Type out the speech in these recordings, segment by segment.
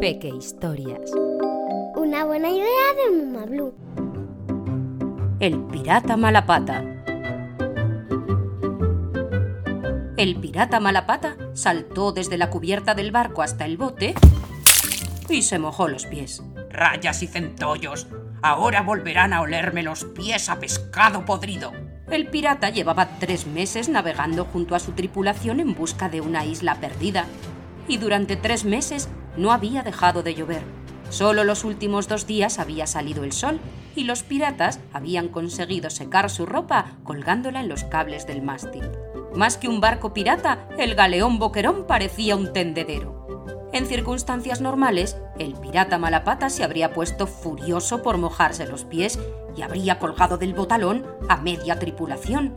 Peque Historias. Una buena idea de Muma Blue. El pirata Malapata. El pirata Malapata saltó desde la cubierta del barco hasta el bote y se mojó los pies. Rayas y centollos, ahora volverán a olerme los pies a pescado podrido. El pirata llevaba tres meses navegando junto a su tripulación en busca de una isla perdida. Y durante tres meses no había dejado de llover. Solo los últimos dos días había salido el sol y los piratas habían conseguido secar su ropa colgándola en los cables del mástil. Más que un barco pirata, el galeón boquerón parecía un tendedero. En circunstancias normales, el pirata Malapata se habría puesto furioso por mojarse los pies y habría colgado del botalón a media tripulación.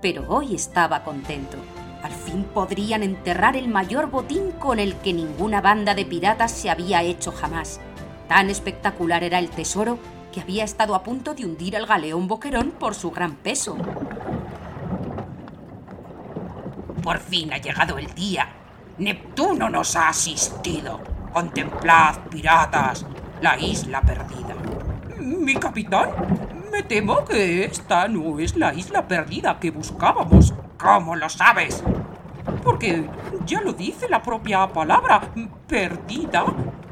Pero hoy estaba contento. Al fin podrían enterrar el mayor botín con el que ninguna banda de piratas se había hecho jamás. Tan espectacular era el tesoro que había estado a punto de hundir al galeón boquerón por su gran peso. Por fin ha llegado el día Neptuno nos ha asistido. Contemplad, piratas, la isla perdida. Mi capitán, me temo que esta no es la isla perdida que buscábamos. ¿Cómo lo sabes? Porque ya lo dice la propia palabra, perdida.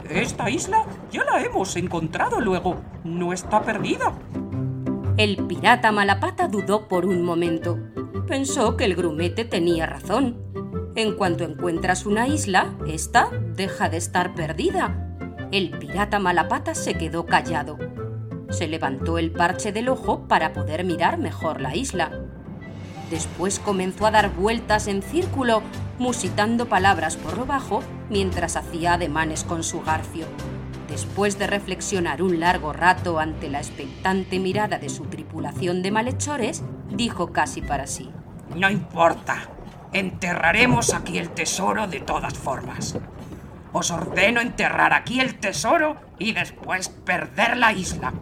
Esta isla ya la hemos encontrado luego. No está perdida. El pirata Malapata dudó por un momento. Pensó que el grumete tenía razón en cuanto encuentras una isla, esta deja de estar perdida. El pirata Malapata se quedó callado. Se levantó el parche del ojo para poder mirar mejor la isla. Después comenzó a dar vueltas en círculo, musitando palabras por lo bajo mientras hacía ademanes con su garfio. Después de reflexionar un largo rato ante la expectante mirada de su tripulación de malhechores, dijo casi para sí. No importa, Enterraremos aquí el tesoro de todas formas. Os ordeno enterrar aquí el tesoro y después perder la isla.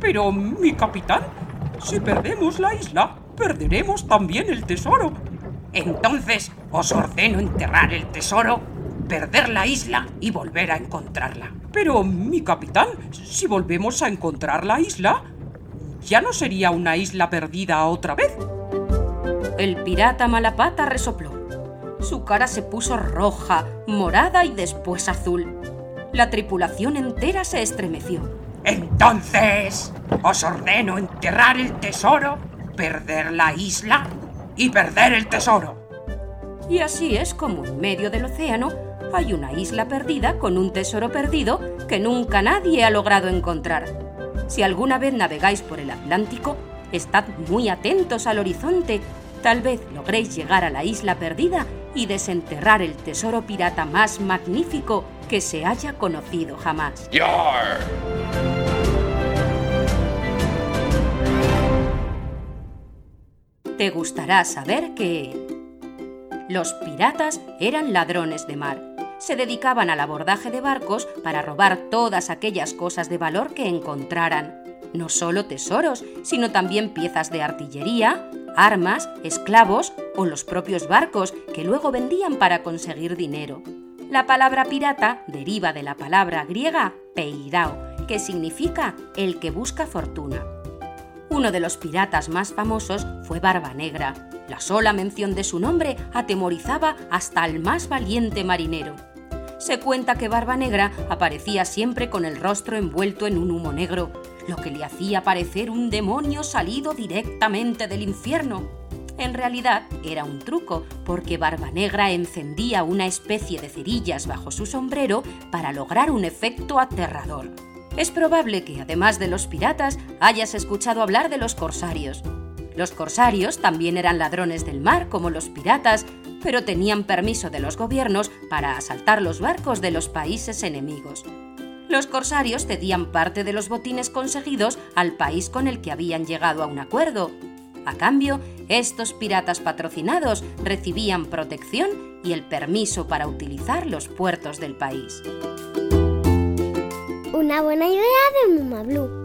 Pero, mi capitán, si perdemos la isla, perderemos también el tesoro. Entonces os ordeno enterrar el tesoro, perder la isla y volver a encontrarla. Pero, mi capitán, si volvemos a encontrar la isla, ya no sería una isla perdida otra vez. El pirata Malapata resopló. Su cara se puso roja, morada y después azul. La tripulación entera se estremeció. Entonces, os ordeno enterrar el tesoro, perder la isla y perder el tesoro. Y así es como en medio del océano hay una isla perdida con un tesoro perdido que nunca nadie ha logrado encontrar. Si alguna vez navegáis por el Atlántico, estad muy atentos al horizonte Tal vez logréis llegar a la isla perdida y desenterrar el tesoro pirata más magnífico que se haya conocido jamás. Te gustará saber que los piratas eran ladrones de mar. Se dedicaban al abordaje de barcos para robar todas aquellas cosas de valor que encontraran. No solo tesoros, sino también piezas de artillería, armas, esclavos o los propios barcos que luego vendían para conseguir dinero. La palabra pirata deriva de la palabra griega peirao, que significa el que busca fortuna. Uno de los piratas más famosos fue Barba Negra. La sola mención de su nombre atemorizaba hasta al más valiente marinero. Se cuenta que Barba Negra aparecía siempre con el rostro envuelto en un humo negro, lo que le hacía parecer un demonio salido directamente del infierno. En realidad era un truco, porque Barba Negra encendía una especie de cerillas bajo su sombrero para lograr un efecto aterrador. Es probable que, además de los piratas, hayas escuchado hablar de los corsarios. Los corsarios también eran ladrones del mar como los piratas, pero tenían permiso de los gobiernos para asaltar los barcos de los países enemigos los corsarios cedían parte de los botines conseguidos al país con el que habían llegado a un acuerdo. A cambio, estos piratas patrocinados recibían protección y el permiso para utilizar los puertos del país. Una buena idea de Muma Blue.